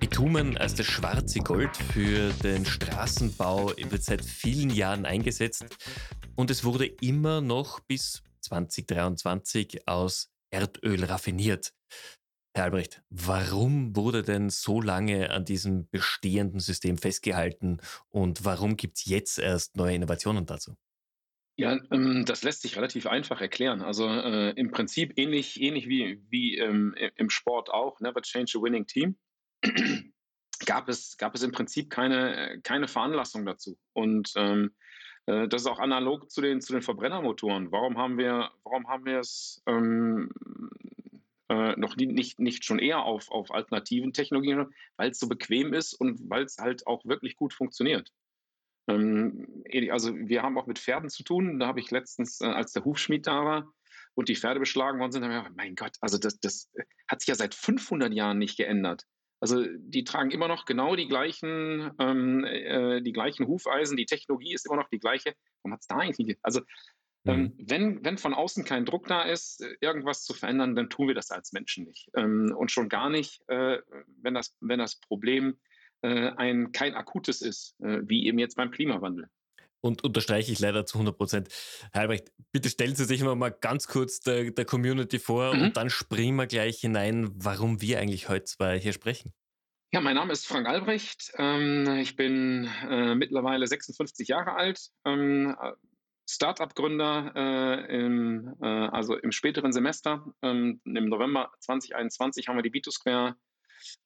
Bitumen als das schwarze Gold für den Straßenbau wird seit vielen Jahren eingesetzt und es wurde immer noch bis 2023 aus Erdöl raffiniert. Herr Albrecht, warum wurde denn so lange an diesem bestehenden System festgehalten und warum gibt es jetzt erst neue Innovationen dazu? Ja, ähm, das lässt sich relativ einfach erklären. Also äh, im Prinzip ähnlich, ähnlich wie, wie ähm, im Sport auch, never change a winning team, gab es, gab es im Prinzip keine, keine Veranlassung dazu. Und ähm, äh, das ist auch analog zu den, zu den Verbrennermotoren. Warum haben wir, warum haben wir es ähm, äh, noch nie, nicht, nicht schon eher auf, auf alternativen Technologien, weil es so bequem ist und weil es halt auch wirklich gut funktioniert. Ähm, also wir haben auch mit Pferden zu tun. Da habe ich letztens, äh, als der Hufschmied da war und die Pferde beschlagen worden sind, habe ich gedacht, mein Gott, also das, das hat sich ja seit 500 Jahren nicht geändert. Also die tragen immer noch genau die gleichen, ähm, äh, die gleichen Hufeisen, die Technologie ist immer noch die gleiche. Warum hat es da eigentlich? Also ähm, mhm. wenn, wenn von außen kein Druck da ist, irgendwas zu verändern, dann tun wir das als Menschen nicht. Ähm, und schon gar nicht, äh, wenn, das, wenn das Problem äh, ein, kein akutes ist, äh, wie eben jetzt beim Klimawandel. Und unterstreiche ich leider zu 100 Prozent. Herr Albrecht, bitte stellen Sie sich mal ganz kurz der, der Community vor mhm. und dann springen wir gleich hinein, warum wir eigentlich heute zwei hier sprechen. Ja, mein Name ist Frank Albrecht. Ähm, ich bin äh, mittlerweile 56 Jahre alt. Ähm, Startup-Gründer äh, im, äh, also im späteren Semester. Ähm, Im November 2021 haben wir die B2Square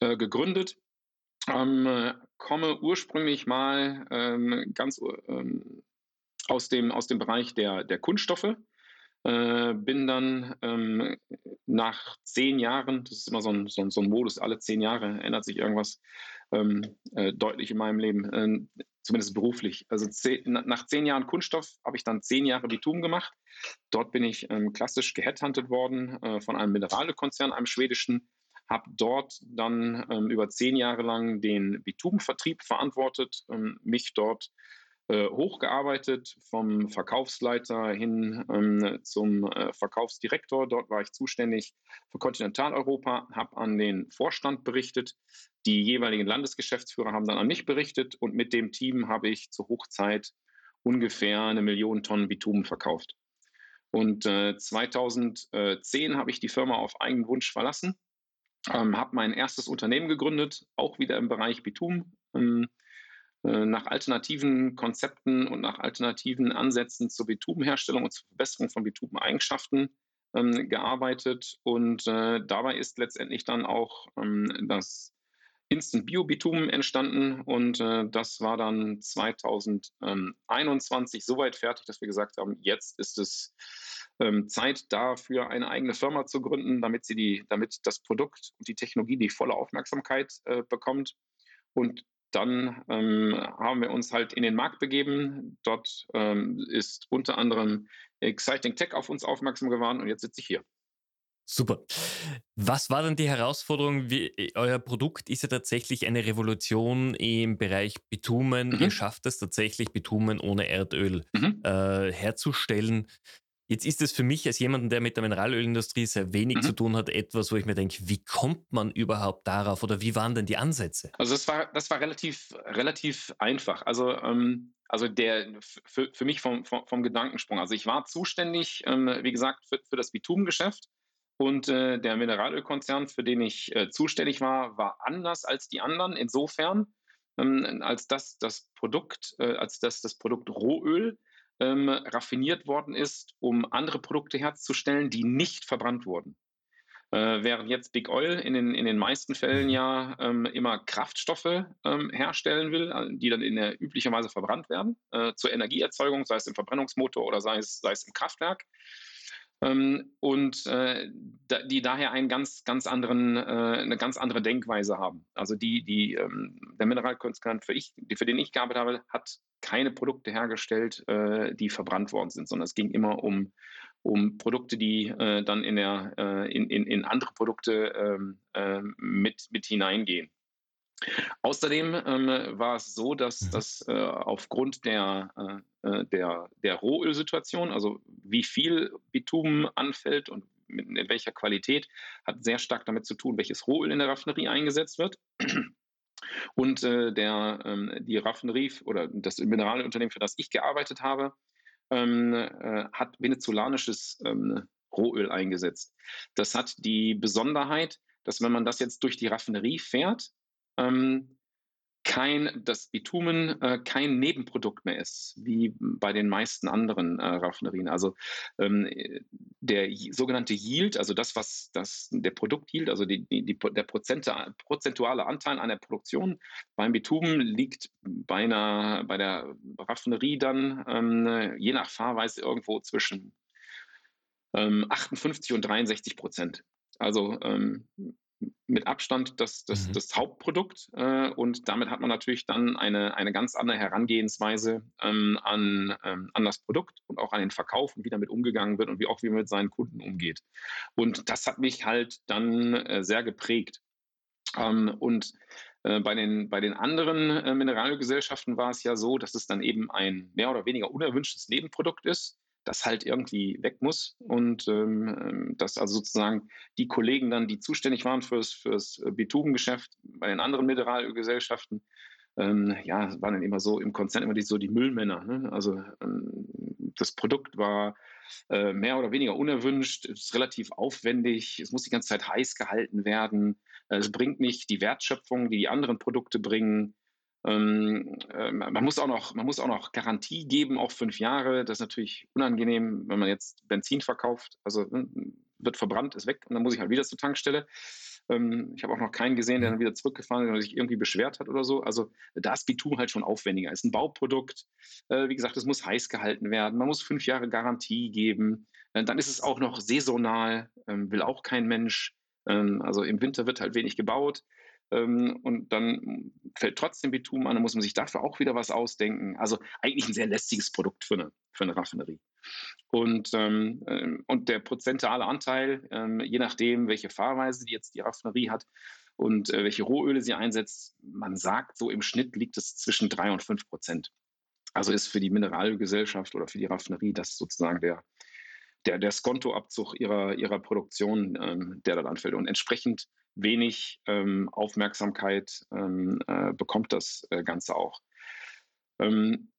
äh, gegründet. Ähm, komme ursprünglich mal ähm, ganz ähm, aus, dem, aus dem Bereich der, der Kunststoffe. Äh, bin dann ähm, nach zehn Jahren, das ist immer so ein, so, ein, so ein Modus, alle zehn Jahre ändert sich irgendwas ähm, äh, deutlich in meinem Leben, äh, zumindest beruflich. Also zehn, nach zehn Jahren Kunststoff habe ich dann zehn Jahre Bitum gemacht. Dort bin ich ähm, klassisch geheadhuntet worden äh, von einem Mineralölkonzern, einem schwedischen, habe dort dann ähm, über zehn Jahre lang den Bitumenvertrieb verantwortet, ähm, mich dort äh, hochgearbeitet vom Verkaufsleiter hin ähm, zum äh, Verkaufsdirektor. Dort war ich zuständig für Kontinentaleuropa, habe an den Vorstand berichtet. Die jeweiligen Landesgeschäftsführer haben dann an mich berichtet und mit dem Team habe ich zur Hochzeit ungefähr eine Million Tonnen Bitumen verkauft. Und äh, 2010 habe ich die Firma auf eigenen Wunsch verlassen ähm, habe mein erstes Unternehmen gegründet, auch wieder im Bereich Bitum, ähm, äh, nach alternativen Konzepten und nach alternativen Ansätzen zur Bitumenherstellung und zur Verbesserung von Bitumeneigenschaften ähm, gearbeitet. Und äh, dabei ist letztendlich dann auch ähm, das Instant Bio-Bitumen entstanden und äh, das war dann 2021 soweit fertig, dass wir gesagt haben, jetzt ist es ähm, Zeit dafür, eine eigene Firma zu gründen, damit sie die, damit das Produkt und die Technologie die volle Aufmerksamkeit äh, bekommt. Und dann ähm, haben wir uns halt in den Markt begeben. Dort ähm, ist unter anderem Exciting Tech auf uns aufmerksam geworden und jetzt sitze ich hier. Super. Was war denn die Herausforderung? Wie, euer Produkt ist ja tatsächlich eine Revolution im Bereich Bitumen. Mhm. Ihr schafft es tatsächlich, Bitumen ohne Erdöl mhm. äh, herzustellen. Jetzt ist es für mich als jemanden, der mit der Mineralölindustrie sehr wenig mhm. zu tun hat, etwas, wo ich mir denke, wie kommt man überhaupt darauf oder wie waren denn die Ansätze? Also das war, das war relativ, relativ einfach. Also, ähm, also der für, für mich vom, vom, vom, Gedankensprung. Also ich war zuständig, ähm, wie gesagt, für, für das Bitumengeschäft. Und äh, der Mineralölkonzern, für den ich äh, zuständig war, war anders als die anderen. Insofern, ähm, als dass das Produkt, äh, als dass das Produkt Rohöl ähm, raffiniert worden ist, um andere Produkte herzustellen, die nicht verbrannt wurden. Äh, während jetzt Big Oil in den, in den meisten Fällen ja ähm, immer Kraftstoffe ähm, herstellen will, äh, die dann in der üblicherweise verbrannt werden, äh, zur Energieerzeugung, sei es im Verbrennungsmotor oder sei es, sei es im Kraftwerk. Ähm, und äh, da, die daher einen ganz, ganz anderen, äh, eine ganz andere Denkweise haben. Also die, die, ähm, der Mineralkonzern, für, ich, für den ich gearbeitet habe, hat keine Produkte hergestellt, äh, die verbrannt worden sind, sondern es ging immer um, um Produkte, die äh, dann in, der, äh, in, in, in andere Produkte ähm, äh, mit, mit hineingehen. Außerdem ähm, war es so, dass, mhm. dass äh, aufgrund der, äh, der, der Rohölsituation, also wie viel Bitumen anfällt und in welcher Qualität, hat sehr stark damit zu tun, welches Rohöl in der Raffinerie eingesetzt wird. Und äh, der, ähm, die Raffinerie oder das Mineralunternehmen, für das ich gearbeitet habe, ähm, äh, hat venezolanisches ähm, Rohöl eingesetzt. Das hat die Besonderheit, dass wenn man das jetzt durch die Raffinerie fährt, ähm, kein, das Bitumen äh, kein Nebenprodukt mehr ist, wie bei den meisten anderen äh, Raffinerien. Also ähm, der sogenannte Yield, also das, was das, der Produkt-Yield, also die, die, die, der prozentuale Anteil an der Produktion beim Bitumen liegt bei, einer, bei der Raffinerie dann ähm, je nach Fahrweise irgendwo zwischen ähm, 58 und 63 Prozent. Also ähm, mit Abstand das, das, mhm. das Hauptprodukt äh, und damit hat man natürlich dann eine, eine ganz andere Herangehensweise ähm, an, ähm, an das Produkt und auch an den Verkauf und wie damit umgegangen wird und wie auch wie man mit seinen Kunden umgeht. Und das hat mich halt dann äh, sehr geprägt. Ähm, und äh, bei, den, bei den anderen äh, Mineralgesellschaften war es ja so, dass es dann eben ein mehr oder weniger unerwünschtes Nebenprodukt ist das halt irgendwie weg muss und ähm, dass also sozusagen die Kollegen dann, die zuständig waren fürs, fürs Bitumengeschäft bei den anderen Mineralgesellschaften, ähm, ja, waren dann immer so im Konzern immer die, so die Müllmänner. Ne? Also ähm, das Produkt war äh, mehr oder weniger unerwünscht, ist relativ aufwendig, es muss die ganze Zeit heiß gehalten werden, es bringt nicht die Wertschöpfung, die die anderen Produkte bringen. Ähm, äh, man, muss auch noch, man muss auch noch Garantie geben, auch fünf Jahre. Das ist natürlich unangenehm, wenn man jetzt Benzin verkauft. Also ne, wird verbrannt, ist weg und dann muss ich halt wieder zur Tankstelle. Ähm, ich habe auch noch keinen gesehen, der dann wieder zurückgefahren ist oder sich irgendwie beschwert hat oder so. Also da ist Bitum halt schon aufwendiger. Ist ein Bauprodukt. Äh, wie gesagt, es muss heiß gehalten werden. Man muss fünf Jahre Garantie geben. Äh, dann ist es auch noch saisonal, ähm, will auch kein Mensch. Ähm, also im Winter wird halt wenig gebaut und dann fällt trotzdem Bitumen an, dann muss man sich dafür auch wieder was ausdenken. Also eigentlich ein sehr lästiges Produkt für eine, für eine Raffinerie. Und, ähm, ähm und der prozentuale Anteil, ähm, je nachdem, welche Fahrweise die jetzt die Raffinerie hat und äh, welche Rohöle sie einsetzt, man sagt, so im Schnitt liegt es zwischen drei und fünf Prozent. Also ist für die Mineralgesellschaft oder für die Raffinerie das sozusagen der, der, der Skontoabzug ihrer, ihrer Produktion, ähm, der dann anfällt. Und entsprechend wenig ähm, Aufmerksamkeit ähm, äh, bekommt das äh, Ganze auch. Ähm,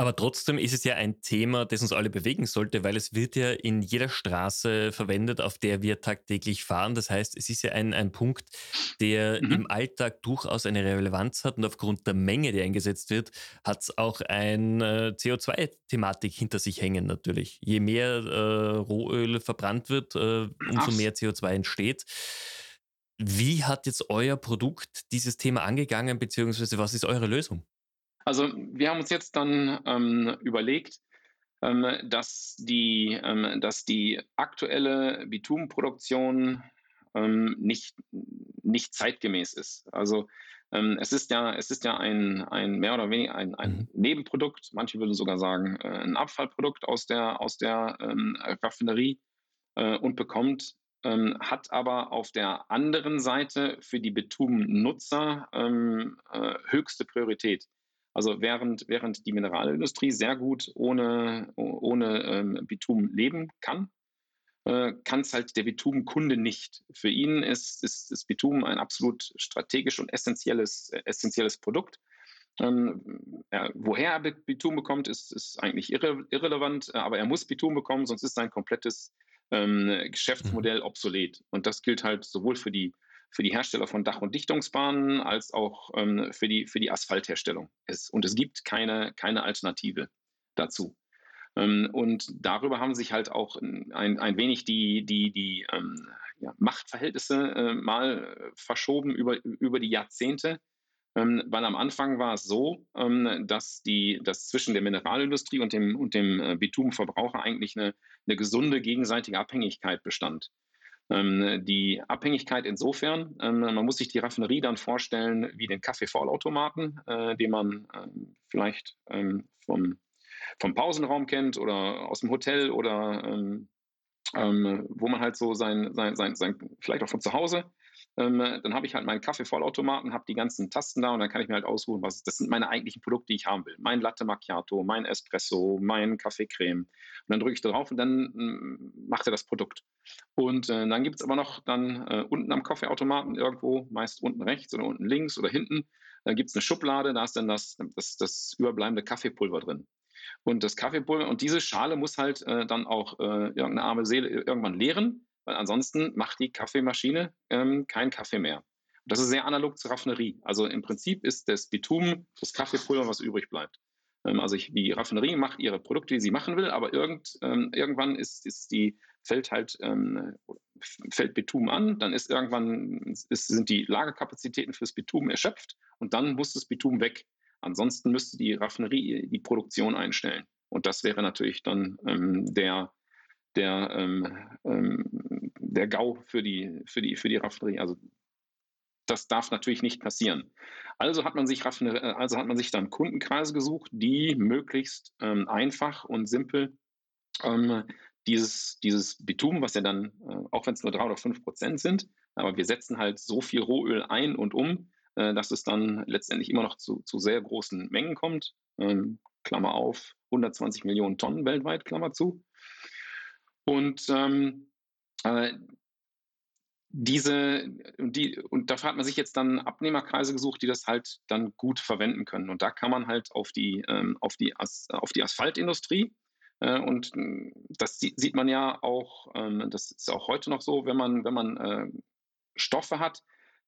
aber trotzdem ist es ja ein Thema, das uns alle bewegen sollte, weil es wird ja in jeder Straße verwendet, auf der wir tagtäglich fahren. Das heißt, es ist ja ein, ein Punkt, der mhm. im Alltag durchaus eine Relevanz hat und aufgrund der Menge, die eingesetzt wird, hat es auch eine äh, CO2-Thematik hinter sich hängen natürlich. Je mehr äh, Rohöl verbrannt wird, äh, umso Ach. mehr CO2 entsteht. Wie hat jetzt euer Produkt dieses Thema angegangen, beziehungsweise was ist eure Lösung? Also wir haben uns jetzt dann ähm, überlegt, ähm, dass, die, ähm, dass die aktuelle Bitumenproduktion ähm, nicht, nicht zeitgemäß ist. Also ähm, es ist ja, es ist ja ein, ein mehr oder weniger ein, ein mhm. Nebenprodukt, manche würden sogar sagen, äh, ein Abfallprodukt aus der, aus der ähm, Raffinerie äh, und bekommt ähm, hat aber auf der anderen Seite für die Bitumennutzer ähm, äh, höchste Priorität. Also während, während die Mineralindustrie sehr gut ohne, ohne ähm, Bitumen leben kann, äh, kann es halt der Bitumenkunde nicht. Für ihn ist, ist, ist Bitumen ein absolut strategisch und essentielles, äh, essentielles Produkt. Ähm, ja, woher er Bitumen bekommt, ist, ist eigentlich irre, irrelevant, aber er muss Bitumen bekommen, sonst ist sein komplettes ähm, Geschäftsmodell mhm. obsolet. Und das gilt halt sowohl für die, für die Hersteller von Dach- und Dichtungsbahnen als auch ähm, für, die, für die Asphaltherstellung. Es, und es gibt keine, keine Alternative dazu. Ähm, und darüber haben sich halt auch ein, ein wenig die, die, die ähm, ja, Machtverhältnisse äh, mal verschoben über, über die Jahrzehnte. Ähm, weil am Anfang war es so, ähm, dass, die, dass zwischen der Mineralindustrie und dem, und dem äh, Bitumenverbraucher eigentlich eine, eine gesunde gegenseitige Abhängigkeit bestand. Ähm, die Abhängigkeit insofern, ähm, man muss sich die Raffinerie dann vorstellen wie den Kaffeevollautomaten, äh, den man äh, vielleicht ähm, vom, vom Pausenraum kennt oder aus dem Hotel oder ähm, wo man halt so sein, sein, sein, sein, vielleicht auch von zu Hause dann habe ich halt meinen Kaffeevollautomaten, habe die ganzen Tasten da und dann kann ich mir halt aussuchen, was das sind meine eigentlichen Produkte, die ich haben will. Mein Latte Macchiato, mein Espresso, mein Kaffeecreme. Und dann drücke ich da drauf und dann ähm, macht er das Produkt. Und äh, dann gibt es aber noch dann äh, unten am Kaffeeautomaten irgendwo, meist unten rechts oder unten links oder hinten, dann gibt es eine Schublade, da ist dann das, das, das überbleibende Kaffeepulver drin. Und das Kaffeepulver und diese Schale muss halt äh, dann auch äh, irgendeine arme Seele irgendwann leeren, weil ansonsten macht die Kaffeemaschine ähm, keinen Kaffee mehr. Und das ist sehr analog zur Raffinerie. Also im Prinzip ist das Bitumen das Kaffeepulver, was übrig bleibt. Ähm, also ich, die Raffinerie macht ihre Produkte, die sie machen will, aber irgend, ähm, irgendwann ist, ist die, fällt halt ähm, fällt Bitumen an, dann ist irgendwann ist, sind die Lagerkapazitäten fürs Bitumen erschöpft und dann muss das Bitumen weg. Ansonsten müsste die Raffinerie die Produktion einstellen. Und das wäre natürlich dann ähm, der, der, ähm, ähm, der GAU für die, für, die, für die Raffinerie. Also das darf natürlich nicht passieren. Also hat man sich, also hat man sich dann Kundenkreise gesucht, die möglichst ähm, einfach und simpel ähm, dieses, dieses Bitumen, was ja dann, äh, auch wenn es nur drei oder fünf Prozent sind, aber wir setzen halt so viel Rohöl ein und um, äh, dass es dann letztendlich immer noch zu, zu sehr großen Mengen kommt. Ähm, Klammer auf, 120 Millionen Tonnen weltweit, Klammer zu. Und ähm, äh, diese, die, und dafür hat man sich jetzt dann Abnehmerkreise gesucht, die das halt dann gut verwenden können. Und da kann man halt auf die, ähm, auf die, As, auf die Asphaltindustrie, äh, und das sieht man ja auch, ähm, das ist auch heute noch so, wenn man, wenn man äh, Stoffe hat,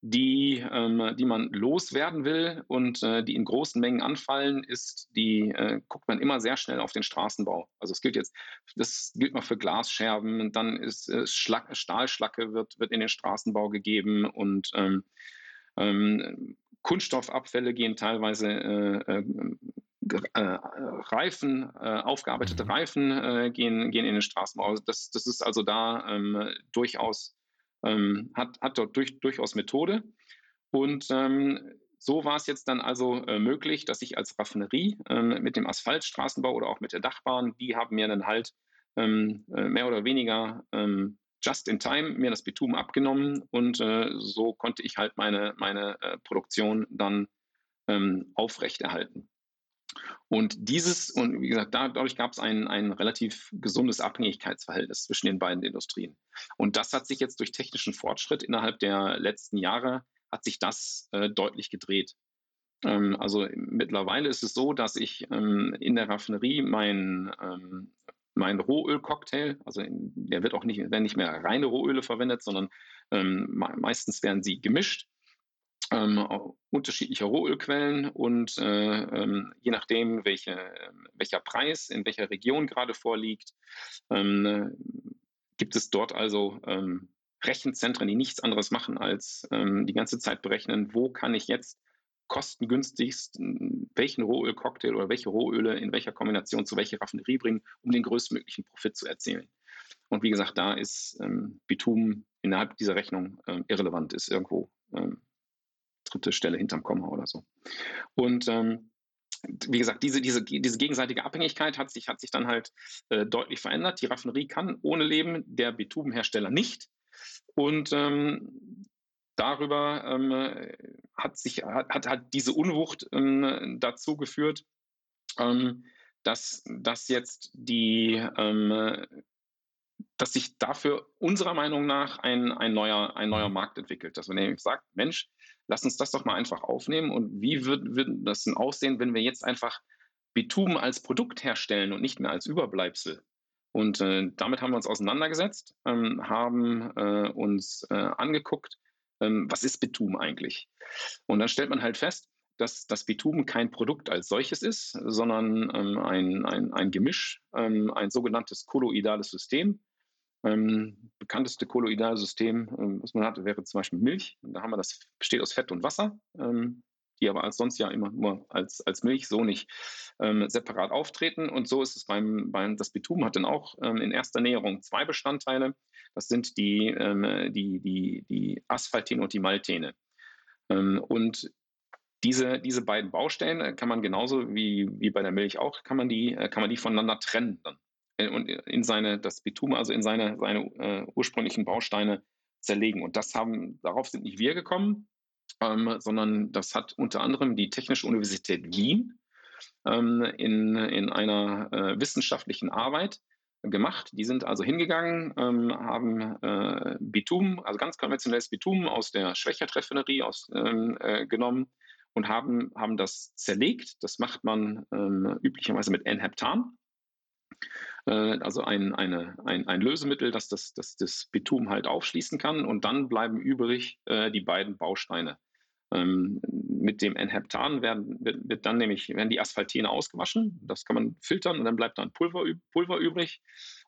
die, ähm, die man loswerden will und äh, die in großen Mengen anfallen, ist die, äh, guckt man immer sehr schnell auf den Straßenbau. Also es gilt jetzt, das gilt mal für Glasscherben, dann ist äh, Schlag, Stahlschlacke wird, wird in den Straßenbau gegeben und ähm, ähm, Kunststoffabfälle gehen teilweise äh, äh, äh, Reifen, äh, aufgearbeitete mhm. Reifen äh, gehen, gehen in den Straßenbau. Also das, das ist also da ähm, durchaus ähm, hat, hat dort durch, durchaus Methode. Und ähm, so war es jetzt dann also äh, möglich, dass ich als Raffinerie ähm, mit dem Asphaltstraßenbau oder auch mit der Dachbahn, die haben mir dann halt ähm, äh, mehr oder weniger ähm, just in time mir das Bitumen abgenommen und äh, so konnte ich halt meine, meine äh, Produktion dann ähm, aufrechterhalten. Und dieses, und wie gesagt, dadurch gab es ein, ein relativ gesundes Abhängigkeitsverhältnis zwischen den beiden Industrien. Und das hat sich jetzt durch technischen Fortschritt innerhalb der letzten Jahre, hat sich das äh, deutlich gedreht. Ähm, also mittlerweile ist es so, dass ich ähm, in der Raffinerie mein, ähm, mein Rohölcocktail, also der wird auch nicht, werden nicht mehr reine Rohöle verwendet, sondern ähm, meistens werden sie gemischt ähm, unterschiedlicher Rohölquellen und äh, ähm, je nachdem, welche, ähm, welcher Preis in welcher Region gerade vorliegt, ähm, gibt es dort also ähm, Rechenzentren, die nichts anderes machen, als ähm, die ganze Zeit berechnen, wo kann ich jetzt kostengünstigst welchen Rohölcocktail oder welche Rohöle in welcher Kombination zu welcher Raffinerie bringen, um den größtmöglichen Profit zu erzielen. Und wie gesagt, da ist Bitumen innerhalb dieser Rechnung irrelevant, ist irgendwo dritte Stelle hinterm Komma oder so. Und ähm, wie gesagt, diese, diese, diese gegenseitige Abhängigkeit hat sich, hat sich dann halt äh, deutlich verändert. Die Raffinerie kann ohne leben, der Bitumenhersteller nicht. Und ähm, darüber ähm, hat sich hat, hat, hat diese Unwucht ähm, dazu geführt, ähm, dass, dass jetzt die ähm, dass sich dafür unserer Meinung nach ein, ein, neuer, ein neuer Markt entwickelt. Dass man nämlich sagt, Mensch, lass uns das doch mal einfach aufnehmen. Und wie wird, wird das denn aussehen, wenn wir jetzt einfach Bitumen als Produkt herstellen und nicht mehr als Überbleibsel? Und äh, damit haben wir uns auseinandergesetzt, ähm, haben äh, uns äh, angeguckt, ähm, was ist Bitumen eigentlich? Und dann stellt man halt fest, dass das Bitumen kein Produkt als solches ist, sondern ähm, ein, ein, ein Gemisch, ähm, ein sogenanntes kolloidales System. Ähm, bekannteste kolloidale System, ähm, was man hat, wäre zum Beispiel Milch. Da haben wir das, besteht aus Fett und Wasser, ähm, die aber als sonst ja immer nur als, als Milch so nicht ähm, separat auftreten. Und so ist es beim, beim das Bitumen hat dann auch ähm, in erster Näherung zwei Bestandteile. Das sind die, ähm, die, die, die Asphaltene und die Maltene. und diese, diese beiden Baustellen kann man genauso wie, wie bei der Milch auch, kann man die, äh, kann man die voneinander trennen dann. Äh, und in seine, das Bitumen, also in seine, seine äh, ursprünglichen Bausteine zerlegen. Und das haben, darauf sind nicht wir gekommen, ähm, sondern das hat unter anderem die Technische Universität Wien ähm, in, in einer äh, wissenschaftlichen Arbeit gemacht. Die sind also hingegangen, ähm, haben äh, Bitum, also ganz konventionelles Bitum aus der Schwächertreffinerie aus, ähm, äh, genommen und haben, haben das zerlegt. Das macht man ähm, üblicherweise mit N-Heptan. Äh, also ein, eine, ein, ein Lösemittel, das das, das das Bitum halt aufschließen kann. Und dann bleiben übrig äh, die beiden Bausteine. Ähm, mit dem Enheptan werden, wird, wird, dann nämlich werden die Asphaltene ausgewaschen. Das kann man filtern und dann bleibt dann Pulver, Pulver übrig.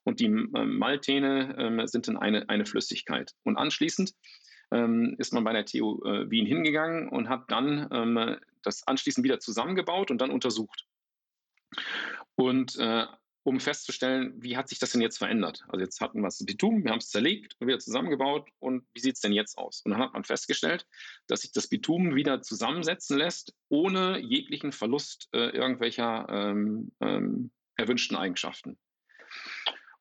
Und die ähm, Maltene ähm, sind dann eine, eine Flüssigkeit. Und anschließend ähm, ist man bei der TU äh, Wien hingegangen und hat dann ähm, das anschließend wieder zusammengebaut und dann untersucht. Und äh, um festzustellen, wie hat sich das denn jetzt verändert? Also jetzt hatten wir das Bitum, wir haben es zerlegt und wieder zusammengebaut und wie sieht es denn jetzt aus? Und dann hat man festgestellt, dass sich das Bitum wieder zusammensetzen lässt, ohne jeglichen Verlust äh, irgendwelcher ähm, ähm, erwünschten Eigenschaften.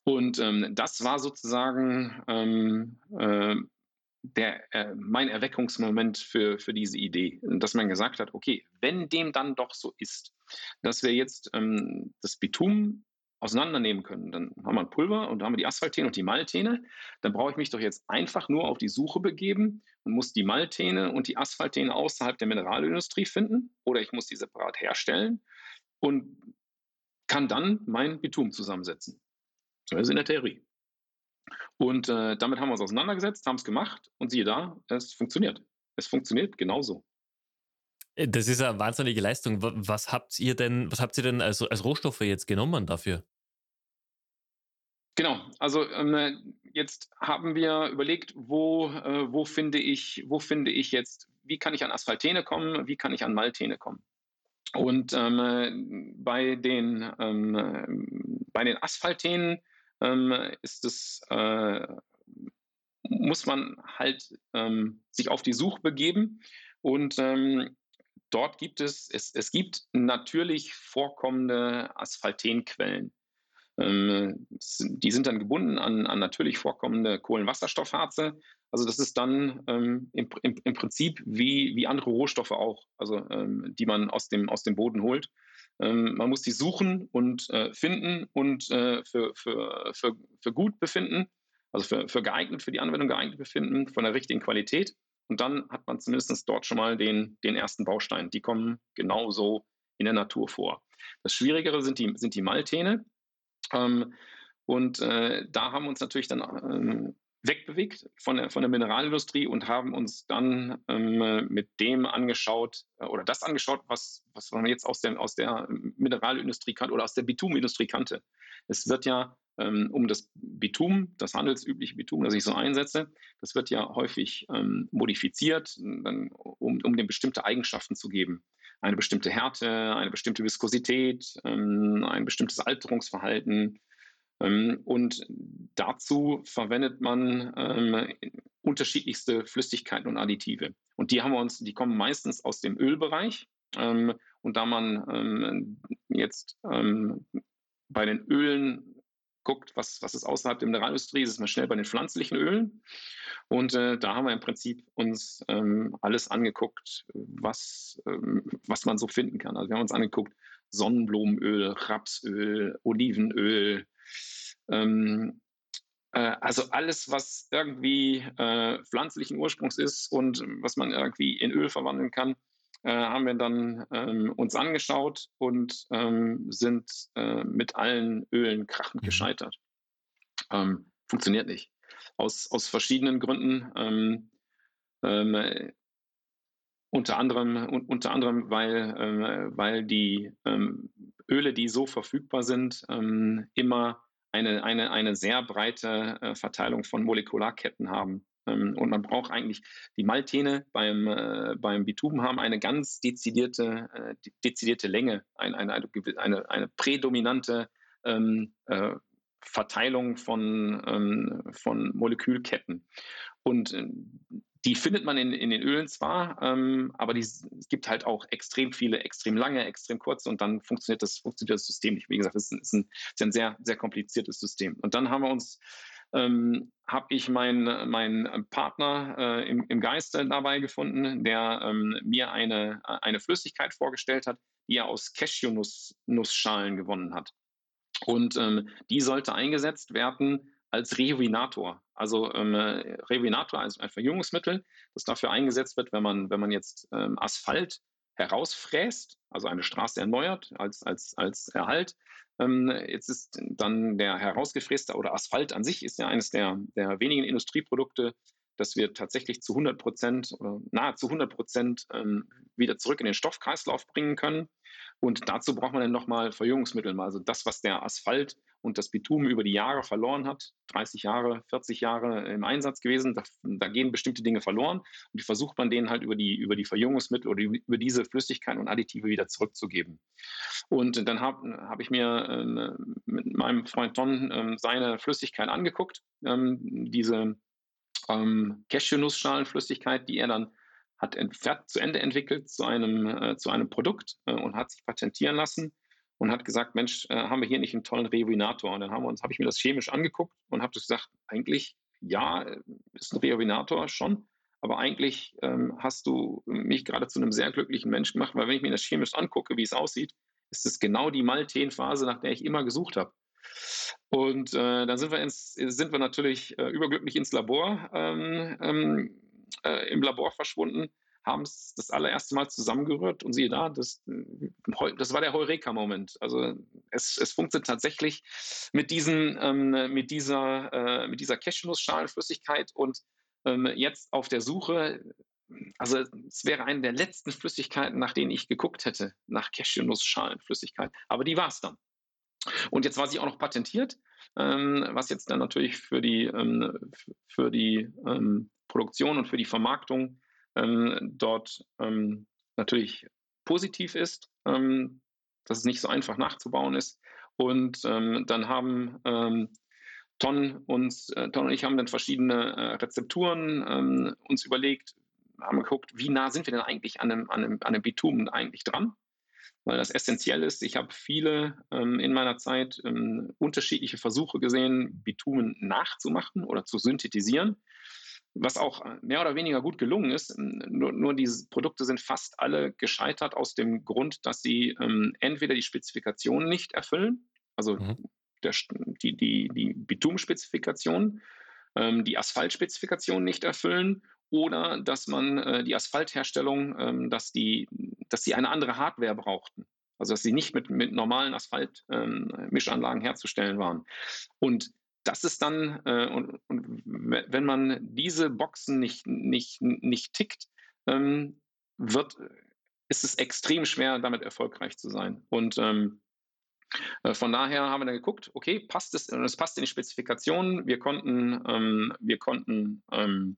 Und ähm, das war sozusagen ähm, äh, der, äh, mein Erweckungsmoment für, für diese Idee, dass man gesagt hat, okay, wenn dem dann doch so ist, dass wir jetzt ähm, das Bitum auseinandernehmen können. Dann haben wir ein Pulver und da haben wir die Asphaltene und die Maltene. Dann brauche ich mich doch jetzt einfach nur auf die Suche begeben und muss die Maltene und die Asphaltene außerhalb der Mineralindustrie finden oder ich muss die separat herstellen und kann dann mein Bitum zusammensetzen. So ist in der Theorie. Und äh, damit haben wir uns auseinandergesetzt, haben es gemacht und siehe da, es funktioniert. Es funktioniert genauso. Äh, das ist eine wahnsinnige Leistung. Was habt ihr denn, was habt ihr denn als, als Rohstoffe jetzt genommen dafür? Genau, also ähm, jetzt haben wir überlegt, wo, äh, wo, finde ich, wo finde ich jetzt, wie kann ich an Asphaltene kommen, wie kann ich an Maltene kommen. Und ähm, bei, den, ähm, bei den Asphaltenen ähm, ist es, äh, muss man halt ähm, sich auf die Suche begeben und ähm, dort gibt es, es, es gibt natürlich vorkommende Asphaltenquellen. Ähm, die sind dann gebunden an, an natürlich vorkommende Kohlenwasserstoffharze. Also das ist dann ähm, im, im, im, Prinzip wie, wie andere Rohstoffe auch, also ähm, die man aus dem, aus dem Boden holt. Ähm, man muss die suchen und äh, finden und äh, für, für, für, für gut befinden, also für, für geeignet, für die Anwendung geeignet befinden, von der richtigen Qualität. Und dann hat man zumindest dort schon mal den, den ersten Baustein. Die kommen genauso in der Natur vor. Das Schwierigere sind die, sind die Maltene. Ähm, und äh, da haben wir uns natürlich dann ähm, wegbewegt von der, von der Mineralindustrie und haben uns dann ähm, mit dem angeschaut äh, oder das angeschaut, was, was man jetzt aus der, aus der Mineralindustrie kannte oder aus der Bitumindustrie kannte. Es wird ja ähm, um das Bitum, das handelsübliche Bitum, das ich so einsetze, das wird ja häufig ähm, modifiziert, dann, um, um dem bestimmte Eigenschaften zu geben eine bestimmte Härte, eine bestimmte Viskosität, ähm, ein bestimmtes Alterungsverhalten. Ähm, und dazu verwendet man ähm, unterschiedlichste Flüssigkeiten und Additive. Und die haben wir uns, die kommen meistens aus dem Ölbereich. Und da man jetzt bei den Ölen guckt, was, was ist außerhalb der Mineralindustrie, ist man schnell bei den pflanzlichen Ölen. Und äh, da haben wir im Prinzip uns ähm, alles angeguckt, was, ähm, was man so finden kann. Also wir haben uns angeguckt, Sonnenblumenöl, Rapsöl, Olivenöl, ähm, äh, also alles, was irgendwie äh, pflanzlichen Ursprungs ist und was man irgendwie in Öl verwandeln kann, äh, haben wir dann ähm, uns angeschaut und ähm, sind äh, mit allen Ölen krachend mhm. gescheitert. Ähm, funktioniert nicht. Aus, aus verschiedenen Gründen. Ähm, ähm, unter anderem, un, unter anderem weil, ähm, weil die Öle, die so verfügbar sind, immer eine, eine, eine sehr breite äh, Verteilung von Molekularketten haben. Ähm, und man braucht eigentlich die Maltene beim, äh, beim Bitumen haben eine ganz dezidierte, äh, dezidierte Länge, ein, eine, eine, eine prädominante ähm, äh, Verteilung von, ähm, von Molekülketten. Und äh, die findet man in, in den Ölen zwar, ähm, aber die, es gibt halt auch extrem viele, extrem lange, extrem kurze und dann funktioniert das, funktioniert das System nicht. Wie gesagt, es ist, ein, ist ein sehr, sehr kompliziertes System. Und dann haben wir uns ähm, habe ich meinen mein Partner äh, im, im, Geiste dabei gefunden, der ähm, mir eine, eine Flüssigkeit vorgestellt hat, die er aus Cashew-Nussschalen gewonnen hat. Und ähm, die sollte eingesetzt werden als Revinator. Also ähm, Revinator als ein Verjüngungsmittel, das dafür eingesetzt wird, wenn man, wenn man jetzt ähm, Asphalt herausfräst, also eine Straße erneuert als, als, als Erhalt. Ähm, jetzt ist dann der herausgefräste oder Asphalt an sich ist ja eines der, der wenigen Industrieprodukte, das wir tatsächlich zu 100 Prozent oder nahezu 100 Prozent ähm, wieder zurück in den Stoffkreislauf bringen können. Und dazu braucht man dann nochmal Verjüngungsmittel. Also das, was der Asphalt und das Bitumen über die Jahre verloren hat, 30 Jahre, 40 Jahre im Einsatz gewesen, da, da gehen bestimmte Dinge verloren und die versucht man denen halt über die, über die Verjüngungsmittel oder über diese Flüssigkeiten und Additive wieder zurückzugeben. Und dann habe hab ich mir ähm, mit meinem Freund Tom ähm, seine Flüssigkeit angeguckt, ähm, diese ähm, Cashew-Nussschalenflüssigkeit, die er dann hat zu Ende entwickelt zu einem, äh, zu einem Produkt äh, und hat sich patentieren lassen und hat gesagt, Mensch, äh, haben wir hier nicht einen tollen Revinator? Und dann haben wir habe ich mir das chemisch angeguckt und habe gesagt, eigentlich ja, ist ein Revinator schon, aber eigentlich ähm, hast du mich gerade zu einem sehr glücklichen Menschen gemacht, weil wenn ich mir das chemisch angucke, wie es aussieht, ist es genau die Malteenphase, nach der ich immer gesucht habe. Und äh, dann sind wir, ins, sind wir natürlich äh, überglücklich ins Labor, ähm, ähm, äh, im Labor verschwunden, haben es das allererste Mal zusammengerührt und siehe da, das, das war der Heureka-Moment. Also es, es funktioniert tatsächlich mit, diesen, ähm, mit dieser, äh, mit dieser Cashew-Schalenflüssigkeit und ähm, jetzt auf der Suche also es wäre eine der letzten Flüssigkeiten, nach denen ich geguckt hätte, nach Cashew-Schalenflüssigkeit. Aber die war es dann. Und jetzt war sie auch noch patentiert, ähm, was jetzt dann natürlich für die, ähm, für die ähm, Produktion und für die Vermarktung ähm, dort ähm, natürlich positiv ist, ähm, dass es nicht so einfach nachzubauen ist. Und dann haben Ton, uns, äh, Ton und ich haben dann verschiedene äh, Rezepturen uns überlegt, haben geguckt, wie nah sind wir denn eigentlich an einem, an einem, an einem Bitumen eigentlich dran? weil das essentiell ist. Ich habe viele ähm, in meiner Zeit ähm, unterschiedliche Versuche gesehen, Bitumen nachzumachen oder zu synthetisieren, was auch mehr oder weniger gut gelungen ist. Nur, nur diese Produkte sind fast alle gescheitert aus dem Grund, dass sie ähm, entweder die Spezifikationen nicht erfüllen, also mhm. der, die, die, die Bitumspezifikation, ähm, die Asphaltspezifikation nicht erfüllen oder dass man äh, die Asphaltherstellung, ähm, dass, die, dass sie eine andere Hardware brauchten. Also dass sie nicht mit, mit normalen Asphaltmischanlagen ähm, herzustellen waren. Und das ist dann, äh, und, und, wenn man diese Boxen nicht, nicht, nicht tickt, ähm, wird, ist es extrem schwer, damit erfolgreich zu sein. Und ähm, äh, von daher haben wir dann geguckt, okay, passt es, und es passt in die Spezifikationen. Wir konnten, ähm, wir konnten ähm,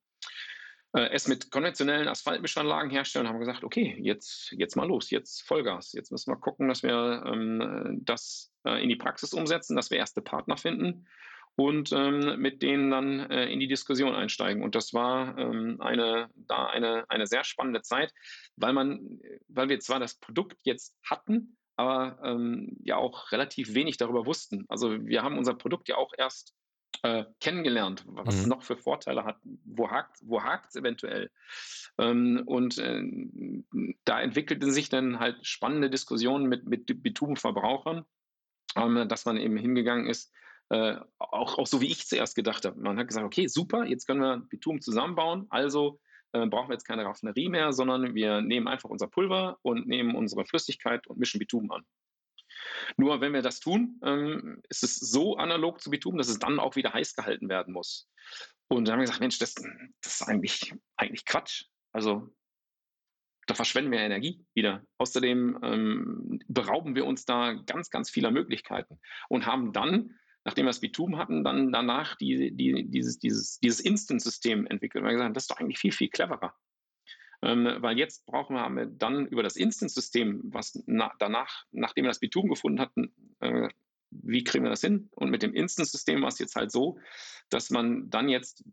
äh, es mit konventionellen Asphaltmischanlagen herstellen und haben gesagt, okay, jetzt, jetzt mal los, jetzt Vollgas. Jetzt müssen wir gucken, dass wir ähm, das äh, in die Praxis umsetzen, dass wir erste Partner finden und ähm, mit denen dann äh, in die Diskussion einsteigen. Und das war ähm, eine, da eine, eine sehr spannende Zeit, weil man, weil wir zwar das Produkt jetzt hatten, aber ähm, ja auch relativ wenig darüber wussten. Also wir haben unser Produkt ja auch erst äh, kennengelernt, was mhm. es noch für Vorteile hat, wo hakt wo es eventuell. Ähm, und äh, da entwickelten sich dann halt spannende Diskussionen mit, mit Bitumenverbrauchern, ähm, dass man eben hingegangen ist, äh, auch, auch so wie ich zuerst gedacht habe. Man hat gesagt, okay, super, jetzt können wir Bitumen zusammenbauen, also äh, brauchen wir jetzt keine Raffinerie mehr, sondern wir nehmen einfach unser Pulver und nehmen unsere Flüssigkeit und mischen Bitumen an. Nur wenn wir das tun, ähm, ist es so analog zu Bitumen, dass es dann auch wieder heiß gehalten werden muss. Und dann haben wir gesagt, Mensch, das, das ist eigentlich, eigentlich Quatsch. Also da verschwenden wir Energie wieder. Außerdem ähm, berauben wir uns da ganz, ganz vieler Möglichkeiten und haben dann, nachdem wir das Bitumen hatten, dann danach die, die, dieses, dieses, dieses Instant-System entwickelt. Und wir gesagt, das ist doch eigentlich viel, viel cleverer. Ähm, weil jetzt brauchen wir, haben wir dann über das Instance-System, was na, danach, nachdem wir das Bitum gefunden hatten, äh, wie kriegen wir das hin? Und mit dem Instance-System war es jetzt halt so, dass man dann jetzt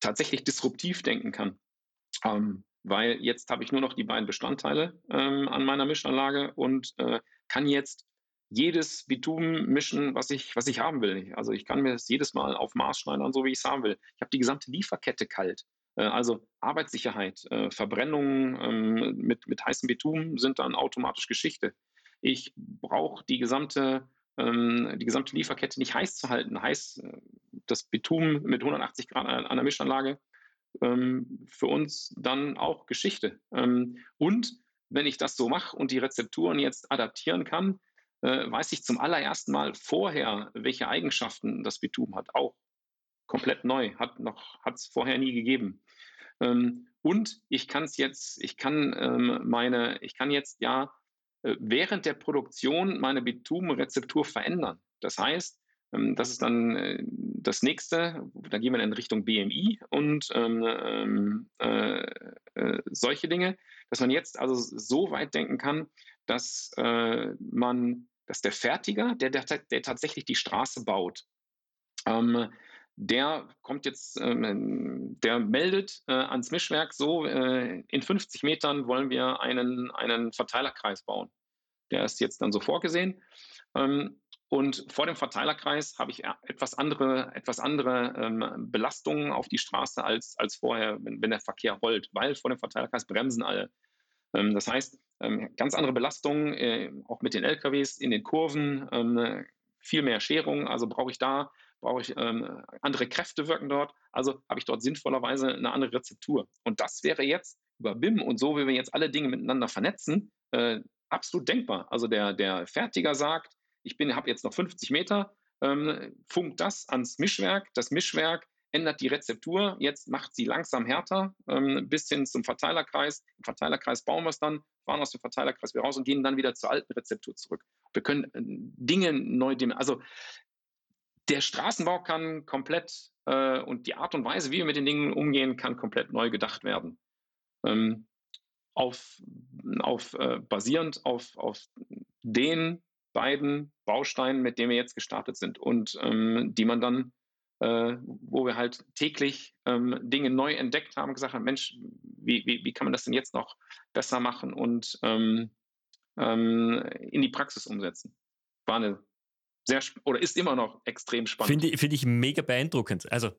tatsächlich disruptiv denken kann. Ähm, weil jetzt habe ich nur noch die beiden Bestandteile ähm, an meiner Mischanlage und äh, kann jetzt jedes Bitumen mischen, was ich, was ich haben will. Also ich kann mir das jedes Mal auf Maß schneidern, so wie ich es haben will. Ich habe die gesamte Lieferkette kalt. Äh, also Arbeitssicherheit, äh, Verbrennungen ähm, mit, mit heißem Bitumen sind dann automatisch Geschichte. Ich brauche die gesamte ähm, die gesamte Lieferkette nicht heiß zu halten. Heiß, äh, das Bitumen mit 180 Grad an der Mischanlage, ähm, für uns dann auch Geschichte. und wenn ich das so mache und die Rezepturen jetzt adaptieren kann, weiß ich zum allerersten Mal vorher, welche Eigenschaften das Bitumen hat. Auch komplett neu, hat es vorher nie gegeben. Ähm, und ich kann es jetzt, ich kann ähm, meine, ich kann jetzt ja äh, während der Produktion meine Bitumenrezeptur verändern. Das heißt, ähm, das ist dann äh, das nächste, da gehen wir in Richtung BMI und ähm, ähm, äh, äh, solche Dinge, dass man jetzt also so weit denken kann, dass äh, man, dass der Fertiger, der, der, der tatsächlich die Straße baut, ähm, der kommt jetzt, ähm, der meldet äh, ans Mischwerk so, äh, in 50 Metern wollen wir einen, einen Verteilerkreis bauen. Der ist jetzt dann so vorgesehen. Ähm, und vor dem Verteilerkreis habe ich etwas andere, etwas andere ähm, Belastungen auf die Straße als, als vorher, wenn, wenn, der Verkehr rollt, weil vor dem Verteilerkreis bremsen alle. Ähm, das heißt, ähm, ganz andere Belastungen, äh, auch mit den LKWs in den Kurven, ähm, viel mehr Scherung. Also brauche ich da brauche ich andere Kräfte wirken dort, also habe ich dort sinnvollerweise eine andere Rezeptur. Und das wäre jetzt über BIM und so, wie wir jetzt alle Dinge miteinander vernetzen, äh, absolut denkbar. Also der, der Fertiger sagt, ich habe jetzt noch 50 Meter, ähm, funkt das ans Mischwerk, das Mischwerk ändert die Rezeptur, jetzt macht sie langsam härter, ähm, bis hin zum Verteilerkreis. Im Verteilerkreis bauen wir es dann, fahren aus dem Verteilerkreis wieder raus und gehen dann wieder zur alten Rezeptur zurück. Wir können äh, Dinge neu, also der Straßenbau kann komplett äh, und die Art und Weise, wie wir mit den Dingen umgehen, kann komplett neu gedacht werden. Ähm, auf, auf, äh, basierend auf, auf den beiden Bausteinen, mit denen wir jetzt gestartet sind und ähm, die man dann, äh, wo wir halt täglich ähm, Dinge neu entdeckt haben, gesagt haben, Mensch, wie, wie, wie kann man das denn jetzt noch besser machen und ähm, ähm, in die Praxis umsetzen? War eine sehr oder ist immer noch extrem spannend. Finde find ich mega beeindruckend. Also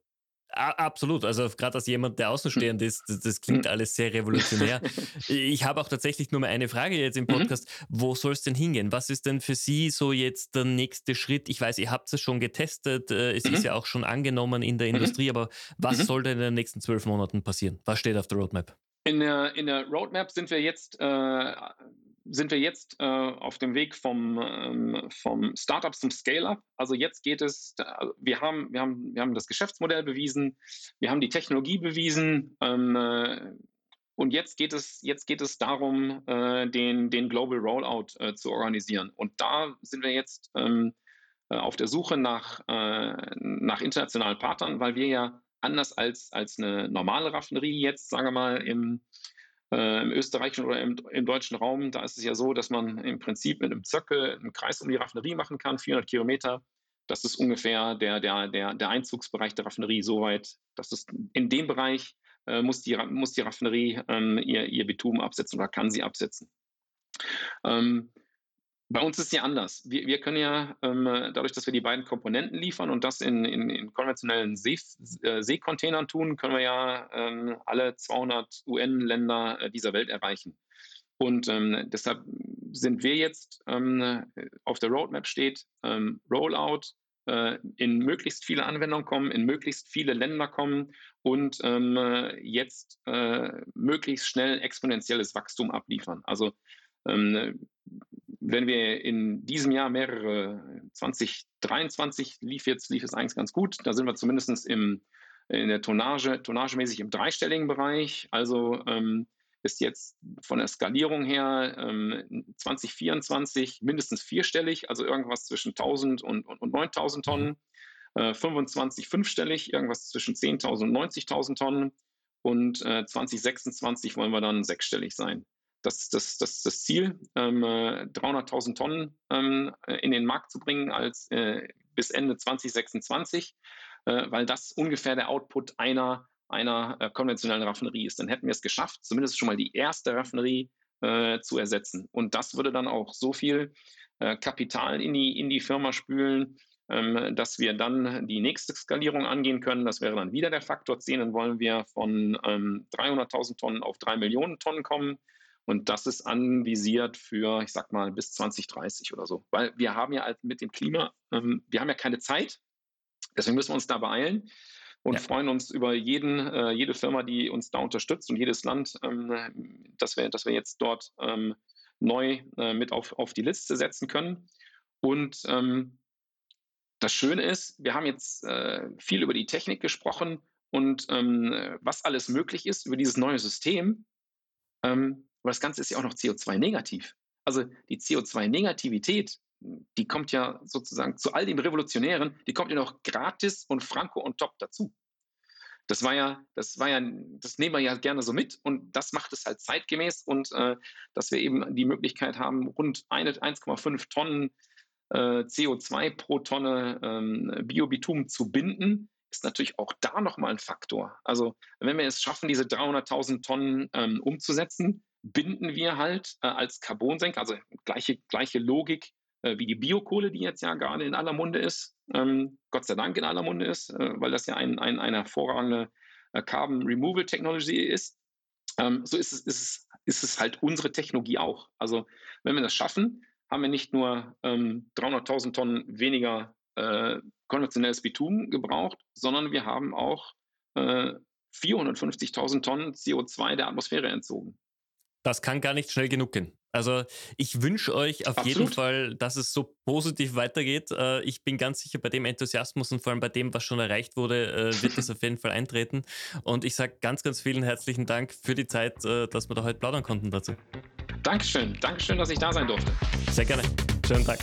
absolut. Also gerade als jemand, der außenstehend hm. ist, das, das klingt hm. alles sehr revolutionär. ich habe auch tatsächlich nur mal eine Frage jetzt im mhm. Podcast. Mhm. Wo soll es denn hingehen? Was ist denn für Sie so jetzt der nächste Schritt? Ich weiß, ihr habt es schon getestet, äh, es mhm. ist ja auch schon angenommen in der mhm. Industrie, aber was mhm. soll denn in den nächsten zwölf Monaten passieren? Was steht auf der Roadmap? In der, in der Roadmap sind wir jetzt äh, sind wir jetzt äh, auf dem Weg vom, ähm, vom Startup zum Scale-up. Also jetzt geht es, wir haben, wir, haben, wir haben das Geschäftsmodell bewiesen, wir haben die Technologie bewiesen ähm, äh, und jetzt geht es, jetzt geht es darum, äh, den, den Global Rollout äh, zu organisieren. Und da sind wir jetzt ähm, äh, auf der Suche nach, äh, nach internationalen Partnern, weil wir ja anders als, als eine normale Raffinerie jetzt, sagen wir mal, im äh, Im österreichischen oder im, im, deutschen Raum, da ist es ja so, dass man im Prinzip mit einem Zirkel einen Kreis um die Raffinerie machen kann, 400 Kilometer. Das ist ungefähr der, der, der, der Einzugsbereich der Raffinerie. Soweit, das ist in dem Bereich äh, muss, die, muss die Raffinerie ähm, ihr, ihr Bitumen absetzen oder kann sie absetzen. Ähm, bei uns ist es ja anders. Wir, wir können ja ähm, dadurch, dass wir die beiden Komponenten liefern und das in, in, in konventionellen See, äh, Seekontainern tun, können wir ja ähm, alle 200 UN-Länder äh, dieser Welt erreichen. Und ähm, deshalb sind wir jetzt ähm, auf der Roadmap steht ähm, Rollout äh, in möglichst viele Anwendungen kommen, in möglichst viele Länder kommen und ähm, jetzt äh, möglichst schnell exponentielles Wachstum abliefern. Also wenn wir in diesem Jahr mehrere, 2023 lief jetzt, lief es eigentlich ganz gut. Da sind wir zumindest im, in der Tonnage, tonnagemäßig im dreistelligen Bereich. Also ähm, ist jetzt von der Skalierung her ähm, 2024 mindestens vierstellig, also irgendwas zwischen 1000 und, und, und 9000 Tonnen. Äh, 25 fünfstellig, irgendwas zwischen 10.000 und 90.000 Tonnen. Und äh, 2026 wollen wir dann sechsstellig sein das, das, das, das Ziel, ähm, 300.000 äh, Tonnen ähm, in den Markt zu bringen als äh, bis Ende 2026, äh, weil das ungefähr der Output einer, einer äh, konventionellen Raffinerie ist. Dann hätten wir es geschafft, zumindest schon mal die erste Raffinerie äh, zu ersetzen. Und das würde dann auch so viel äh, Kapital in die, in die Firma spülen, ähm, dass wir dann die nächste Skalierung angehen können. Das wäre dann wieder der Faktor 10. Dann wollen wir von ähm, 300.000 Tonnen auf 3 Millionen Tonnen kommen. Und das ist anvisiert für, ich sag mal, bis 2030 oder so. Weil wir haben ja mit dem Klima, ähm, wir haben ja keine Zeit. Deswegen müssen wir uns da beeilen und ja. freuen uns über jeden, äh, jede Firma, die uns da unterstützt und jedes Land, ähm, dass, wir, dass wir jetzt dort ähm, neu äh, mit auf, auf die Liste setzen können. Und ähm, das Schöne ist, wir haben jetzt äh, viel über die Technik gesprochen und ähm, was alles möglich ist über dieses neue System. Ähm, aber das Ganze ist ja auch noch CO2-negativ. Also die CO2-Negativität, die kommt ja sozusagen zu all dem Revolutionären, die kommt ja noch gratis und franco und top dazu. Das war ja, das war ja, das nehmen wir ja gerne so mit und das macht es halt zeitgemäß und äh, dass wir eben die Möglichkeit haben, rund 1,5 Tonnen äh, CO2 pro Tonne ähm, Biobitum zu binden, ist natürlich auch da nochmal ein Faktor. Also wenn wir es schaffen, diese 300.000 Tonnen ähm, umzusetzen, binden wir halt äh, als Carbonsenker, also gleiche, gleiche Logik äh, wie die Biokohle, die jetzt ja gerade in aller Munde ist, ähm, Gott sei Dank in aller Munde ist, äh, weil das ja ein, ein, eine hervorragende äh, Carbon Removal Technology ist. Ähm, so ist es, ist, es, ist es halt unsere Technologie auch. Also wenn wir das schaffen, haben wir nicht nur ähm, 300.000 Tonnen weniger äh, konventionelles Bitumen gebraucht, sondern wir haben auch äh, 450.000 Tonnen CO2 der Atmosphäre entzogen. Das kann gar nicht schnell genug gehen. Also ich wünsche euch auf Absolut. jeden Fall, dass es so positiv weitergeht. Äh, ich bin ganz sicher, bei dem Enthusiasmus und vor allem bei dem, was schon erreicht wurde, äh, wird das auf jeden Fall eintreten. Und ich sage ganz, ganz vielen herzlichen Dank für die Zeit, äh, dass wir da heute plaudern konnten dazu. Dankeschön. Dankeschön, dass ich da sein durfte. Sehr gerne. Schönen Tag.